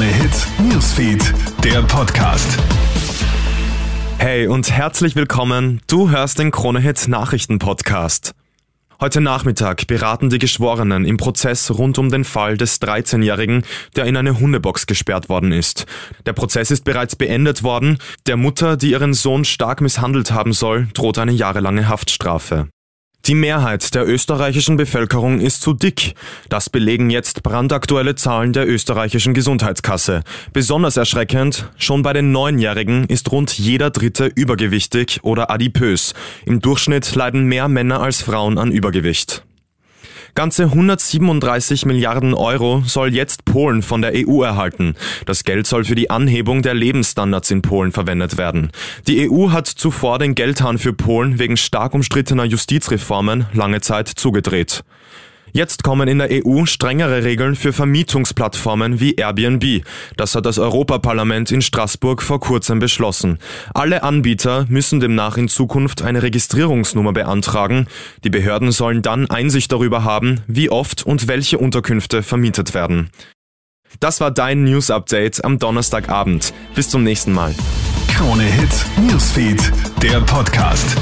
Newsfeed, der Podcast. Hey und herzlich willkommen. Du hörst den Kronehit Nachrichten Podcast. Heute Nachmittag beraten die Geschworenen im Prozess rund um den Fall des 13-Jährigen, der in eine Hundebox gesperrt worden ist. Der Prozess ist bereits beendet worden. Der Mutter, die ihren Sohn stark misshandelt haben soll, droht eine jahrelange Haftstrafe. Die Mehrheit der österreichischen Bevölkerung ist zu dick. Das belegen jetzt brandaktuelle Zahlen der österreichischen Gesundheitskasse. Besonders erschreckend, schon bei den Neunjährigen ist rund jeder Dritte übergewichtig oder adipös. Im Durchschnitt leiden mehr Männer als Frauen an Übergewicht. Ganze 137 Milliarden Euro soll jetzt Polen von der EU erhalten. Das Geld soll für die Anhebung der Lebensstandards in Polen verwendet werden. Die EU hat zuvor den Geldhahn für Polen wegen stark umstrittener Justizreformen lange Zeit zugedreht. Jetzt kommen in der EU strengere Regeln für Vermietungsplattformen wie Airbnb. Das hat das Europaparlament in Straßburg vor kurzem beschlossen. Alle Anbieter müssen demnach in Zukunft eine Registrierungsnummer beantragen. Die Behörden sollen dann Einsicht darüber haben, wie oft und welche Unterkünfte vermietet werden. Das war dein News Update am Donnerstagabend. Bis zum nächsten Mal. Krone Hit Newsfeed, der Podcast.